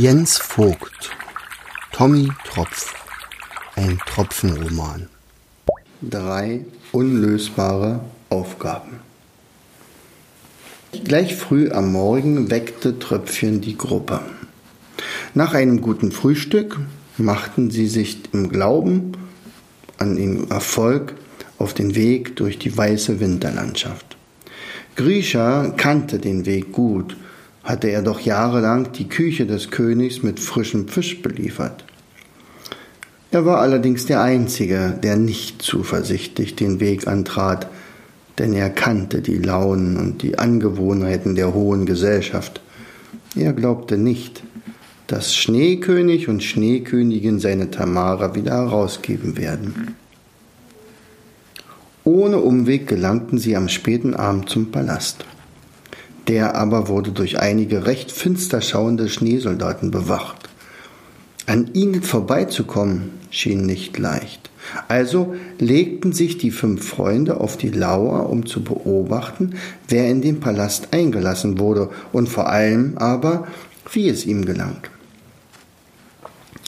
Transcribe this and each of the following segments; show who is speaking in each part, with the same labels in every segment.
Speaker 1: Jens Vogt Tommy Tropf Ein Tropfenroman Drei unlösbare Aufgaben Gleich früh am Morgen weckte Tröpfchen die Gruppe. Nach einem guten Frühstück machten sie sich im Glauben an den Erfolg auf den Weg durch die weiße Winterlandschaft. Grisha kannte den Weg gut, hatte er doch jahrelang die Küche des Königs mit frischem Fisch beliefert. Er war allerdings der Einzige, der nicht zuversichtlich den Weg antrat, denn er kannte die Launen und die Angewohnheiten der hohen Gesellschaft. Er glaubte nicht, dass Schneekönig und Schneekönigin seine Tamara wieder herausgeben werden. Ohne Umweg gelangten sie am späten Abend zum Palast. Der aber wurde durch einige recht finster schauende Schneesoldaten bewacht. An ihnen vorbeizukommen schien nicht leicht. Also legten sich die fünf Freunde auf die Lauer, um zu beobachten, wer in den Palast eingelassen wurde und vor allem aber, wie es ihm gelang.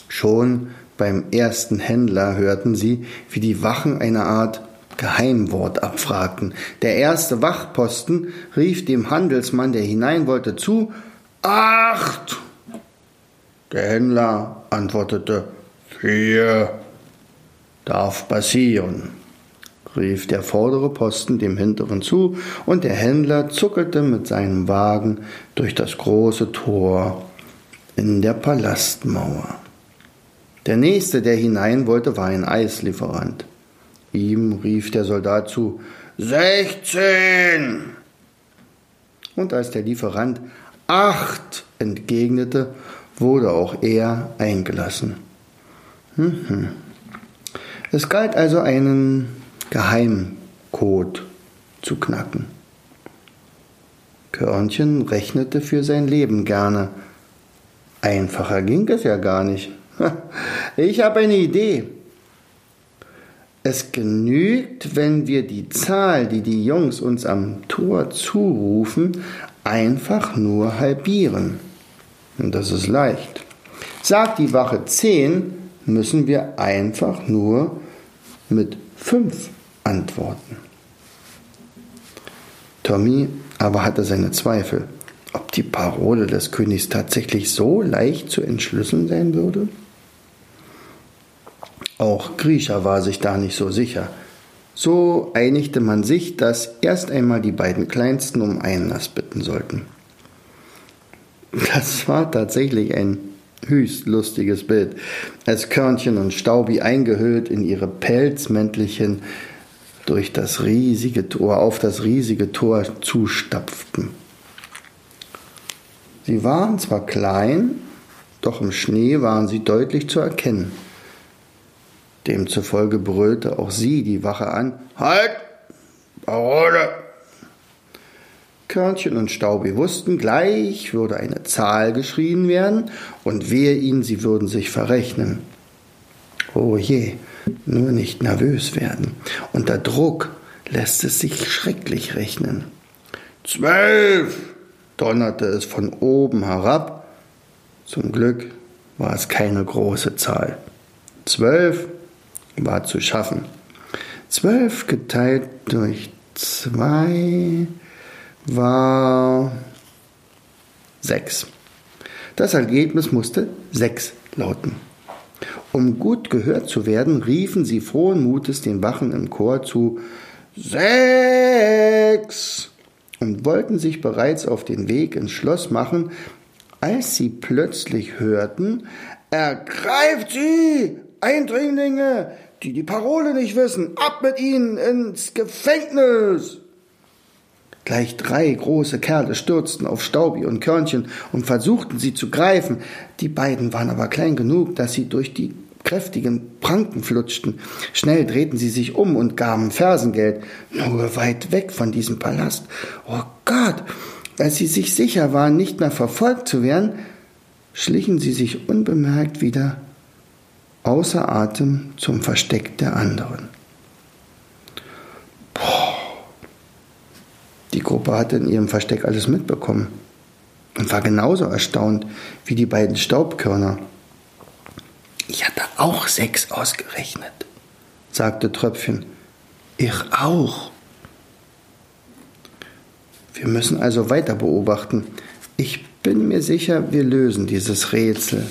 Speaker 1: Schon beim ersten Händler hörten sie, wie die Wachen eine Art Geheimwort abfragten. Der erste Wachposten rief dem Handelsmann, der hinein wollte, zu Acht! Der Händler antwortete Vier. Darf passieren, rief der vordere Posten dem hinteren zu, und der Händler zuckelte mit seinem Wagen durch das große Tor in der Palastmauer. Der nächste, der hinein wollte, war ein Eislieferant. Ihm rief der Soldat zu Sechzehn. Und als der Lieferant acht entgegnete, wurde auch er eingelassen. Mhm. Es galt also einen Geheimcode zu knacken. Körnchen rechnete für sein Leben gerne. Einfacher ging es ja gar nicht. Ich habe eine Idee. Es genügt, wenn wir die Zahl, die die Jungs uns am Tor zurufen, einfach nur halbieren. Und das ist leicht. Sagt die Wache 10, müssen wir einfach nur mit 5 antworten. Tommy aber hatte seine Zweifel, ob die Parole des Königs tatsächlich so leicht zu entschlüsseln sein würde. Auch Grisha war sich da nicht so sicher. So einigte man sich, dass erst einmal die beiden Kleinsten um Einlass bitten sollten. Das war tatsächlich ein höchst lustiges Bild, als Körnchen und Staubi eingehüllt in ihre Pelzmäntelchen durch das riesige Tor auf das riesige Tor zustapften. Sie waren zwar klein, doch im Schnee waren sie deutlich zu erkennen. Demzufolge brüllte auch sie die Wache an. Halt! Parole! Körnchen und Staubi wussten, gleich würde eine Zahl geschrien werden und wehe ihnen, sie würden sich verrechnen. Oh je, nur nicht nervös werden. Unter Druck lässt es sich schrecklich rechnen. Zwölf! donnerte es von oben herab. Zum Glück war es keine große Zahl. Zwölf war zu schaffen. Zwölf geteilt durch zwei war sechs. Das Ergebnis musste sechs lauten. Um gut gehört zu werden, riefen sie frohen Mutes den Wachen im Chor zu Sechs und wollten sich bereits auf den Weg ins Schloss machen, als sie plötzlich hörten Ergreift sie, Eindringlinge, die die Parole nicht wissen, ab mit ihnen ins Gefängnis! Gleich drei große Kerle stürzten auf Staubi und Körnchen und versuchten sie zu greifen. Die beiden waren aber klein genug, dass sie durch die kräftigen Pranken flutschten. Schnell drehten sie sich um und gaben Fersengeld. Nur weit weg von diesem Palast. Oh Gott! Als sie sich sicher waren, nicht mehr verfolgt zu werden, schlichen sie sich unbemerkt wieder außer Atem zum Versteck der anderen. Boah. Die Gruppe hatte in ihrem Versteck alles mitbekommen. und war genauso erstaunt wie die beiden Staubkörner. Ich hatte auch sechs ausgerechnet, sagte Tröpfchen. Ich auch. Wir müssen also weiter beobachten. Ich bin mir sicher, wir lösen dieses Rätsel.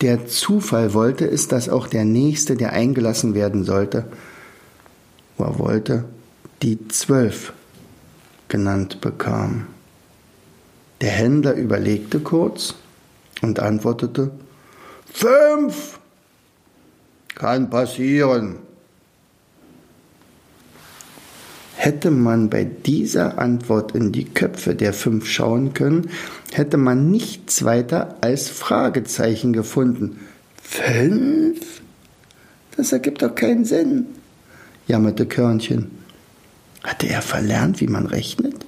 Speaker 1: Der Zufall wollte es, dass auch der Nächste, der eingelassen werden sollte, er wollte, die zwölf genannt bekam. Der Händler überlegte kurz und antwortete, fünf kann passieren. Hätte man bei dieser Antwort in die Köpfe der fünf schauen können, hätte man nichts weiter als Fragezeichen gefunden. Fünf? Das ergibt doch keinen Sinn, jammerte Körnchen. Hatte er verlernt, wie man rechnet?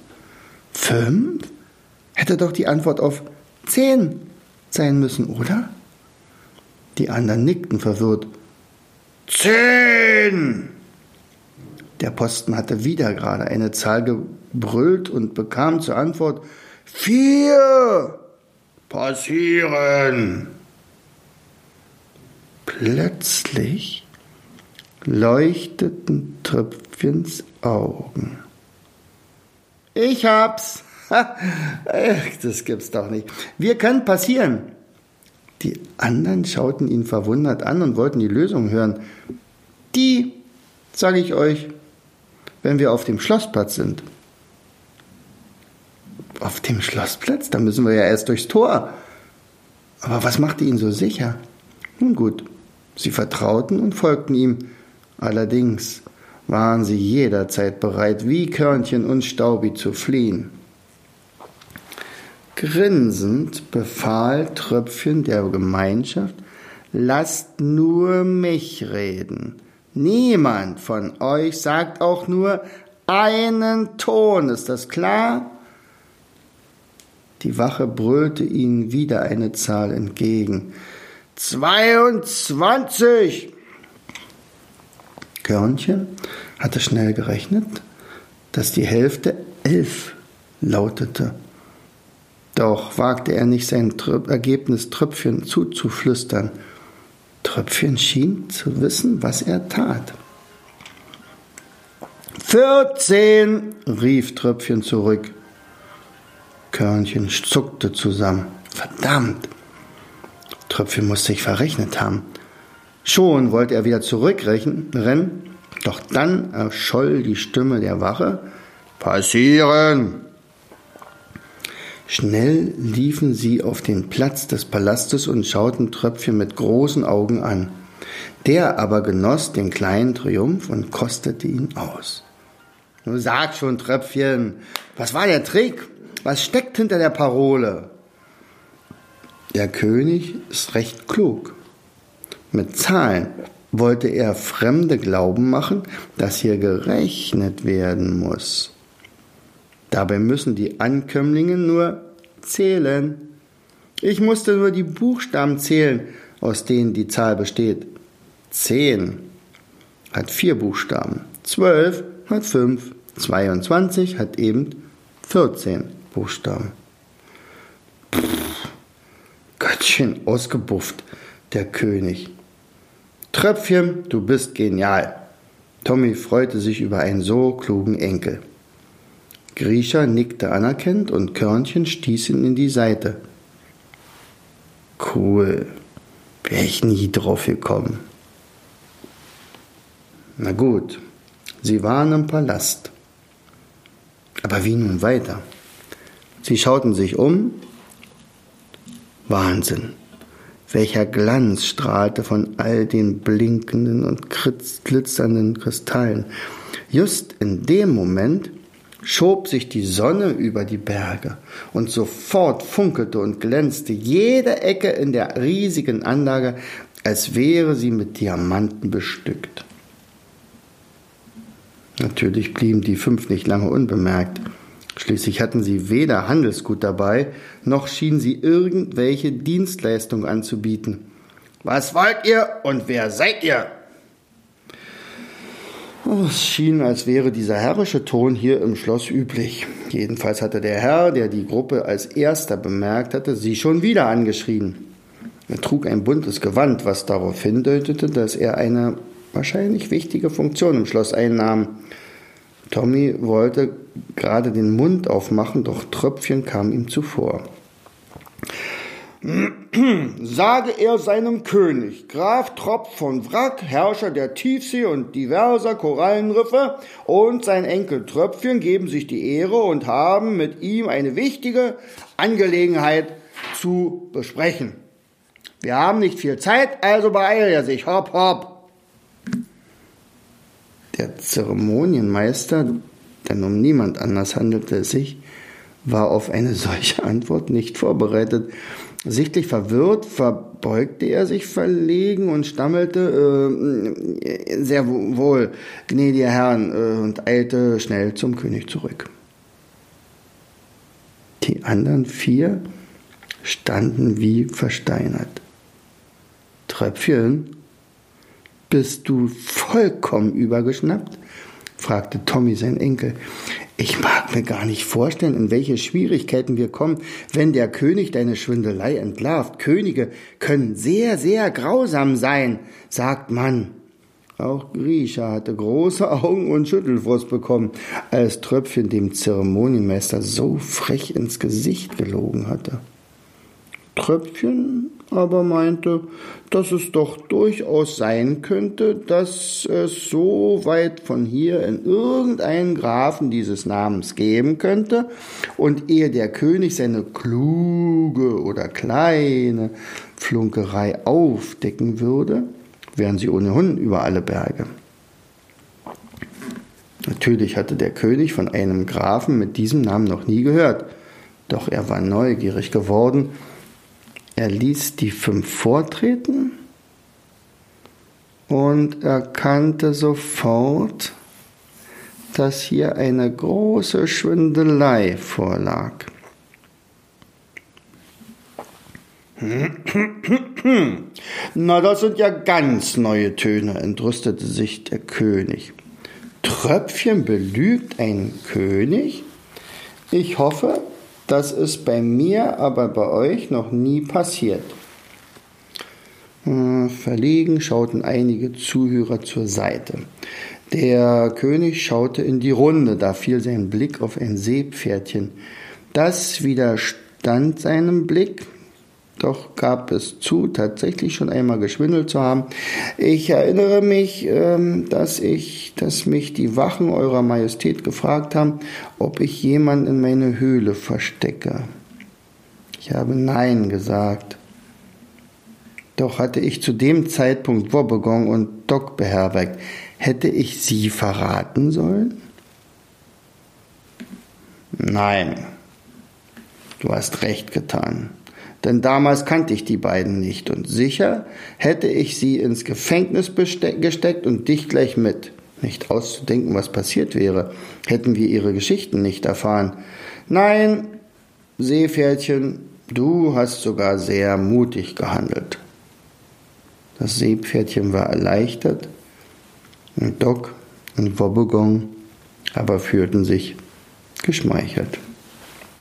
Speaker 1: Fünf? Hätte doch die Antwort auf zehn sein müssen, oder? Die anderen nickten verwirrt. Zehn! Der Posten hatte wieder gerade eine Zahl gebrüllt und bekam zur Antwort Vier passieren. Plötzlich leuchteten Tröpfchens Augen. Ich hab's. das gibt's doch nicht. Wir können passieren. Die anderen schauten ihn verwundert an und wollten die Lösung hören. Die, sage ich euch, wenn wir auf dem Schlossplatz sind. Auf dem Schlossplatz? Da müssen wir ja erst durchs Tor. Aber was machte ihn so sicher? Nun gut, sie vertrauten und folgten ihm. Allerdings waren sie jederzeit bereit, wie Körnchen und Staubi zu fliehen. Grinsend befahl Tröpfchen der Gemeinschaft, lasst nur mich reden. Niemand von euch sagt auch nur einen Ton, ist das klar? Die Wache brüllte ihnen wieder eine Zahl entgegen. 22! Körnchen hatte schnell gerechnet, dass die Hälfte elf lautete. Doch wagte er nicht sein Ergebnis Tröpfchen zuzuflüstern. Tröpfchen schien zu wissen, was er tat. Vierzehn, rief Tröpfchen zurück. Körnchen zuckte zusammen. Verdammt! Tröpfchen muss sich verrechnet haben. Schon wollte er wieder zurückrennen, doch dann erscholl die Stimme der Wache. Passieren! Schnell liefen sie auf den Platz des Palastes und schauten Tröpfchen mit großen Augen an. Der aber genoss den kleinen Triumph und kostete ihn aus. Nun sag schon, Tröpfchen, was war der Trick? Was steckt hinter der Parole? Der König ist recht klug. Mit Zahlen wollte er Fremde glauben machen, dass hier gerechnet werden muss. Dabei müssen die Ankömmlinge nur zählen. Ich musste nur die Buchstaben zählen, aus denen die Zahl besteht. Zehn hat vier Buchstaben, zwölf hat fünf, 22 hat eben 14 Buchstaben. Pff, Göttchen ausgebufft, der König. Tröpfchen, du bist genial. Tommy freute sich über einen so klugen Enkel. Grisha nickte anerkennend und Körnchen stieß ihn in die Seite. Cool. Wäre ich nie drauf gekommen. Na gut, sie waren im Palast. Aber wie nun weiter? Sie schauten sich um. Wahnsinn. Welcher Glanz strahlte von all den blinkenden und glitzernden Kristallen. Just in dem Moment schob sich die Sonne über die Berge und sofort funkelte und glänzte jede Ecke in der riesigen Anlage, als wäre sie mit Diamanten bestückt. Natürlich blieben die fünf nicht lange unbemerkt. Schließlich hatten sie weder Handelsgut dabei, noch schienen sie irgendwelche Dienstleistung anzubieten. Was wollt ihr und wer seid ihr? Es schien, als wäre dieser herrische Ton hier im Schloss üblich. Jedenfalls hatte der Herr, der die Gruppe als erster bemerkt hatte, sie schon wieder angeschrien. Er trug ein buntes Gewand, was darauf hindeutete, dass er eine wahrscheinlich wichtige Funktion im Schloss einnahm. Tommy wollte gerade den Mund aufmachen, doch Tröpfchen kam ihm zuvor. Sage er seinem König, Graf Tropf von Wrack, Herrscher der Tiefsee und diverser Korallenriffe, und sein Enkel Tröpfchen geben sich die Ehre und haben mit ihm eine wichtige Angelegenheit zu besprechen. Wir haben nicht viel Zeit, also beeilt er sich. Hopp, hopp. Der Zeremonienmeister, denn um niemand anders handelte es sich, war auf eine solche Antwort nicht vorbereitet. Sichtlich verwirrt verbeugte er sich verlegen und stammelte äh, sehr wohl, gnädiger Herrn, äh, und eilte schnell zum König zurück. Die anderen vier standen wie versteinert. Tröpfchen, bist du vollkommen übergeschnappt? fragte Tommy sein Enkel. Ich mag mir gar nicht vorstellen, in welche Schwierigkeiten wir kommen, wenn der König deine Schwindelei entlarvt. Könige können sehr, sehr grausam sein, sagt man. Auch Grisha hatte große Augen und Schüttelfrost bekommen, als Tröpfchen dem Zeremonienmeister so frech ins Gesicht gelogen hatte. Tröpfchen aber meinte, dass es doch durchaus sein könnte, dass es so weit von hier in irgendeinen Grafen dieses Namens geben könnte, und ehe der König seine kluge oder kleine Flunkerei aufdecken würde, wären sie ohnehin über alle Berge. Natürlich hatte der König von einem Grafen mit diesem Namen noch nie gehört, doch er war neugierig geworden er ließ die fünf vortreten und erkannte sofort, dass hier eine große Schwindelei vorlag. Na, das sind ja ganz neue Töne, entrüstete sich der König. Tröpfchen belügt einen König? Ich hoffe, das ist bei mir, aber bei euch noch nie passiert. Hm, verlegen schauten einige Zuhörer zur Seite. Der König schaute in die Runde, da fiel sein Blick auf ein Seepferdchen. Das widerstand seinem Blick, doch gab es zu, tatsächlich schon einmal geschwindelt zu haben. Ich erinnere mich, ähm, dass ich, dass mich die Wachen eurer Majestät gefragt haben, ob ich jemanden in meine Höhle verstecke. Ich habe Nein gesagt. Doch hatte ich zu dem Zeitpunkt Wobbegong und Doc beherbergt. Hätte ich sie verraten sollen? Nein. Du hast recht getan denn damals kannte ich die beiden nicht und sicher hätte ich sie ins Gefängnis gesteckt und dich gleich mit. Nicht auszudenken, was passiert wäre, hätten wir ihre Geschichten nicht erfahren. Nein, Seepferdchen, du hast sogar sehr mutig gehandelt. Das Seepferdchen war erleichtert und Doc und Wobbegong aber fühlten sich geschmeichelt.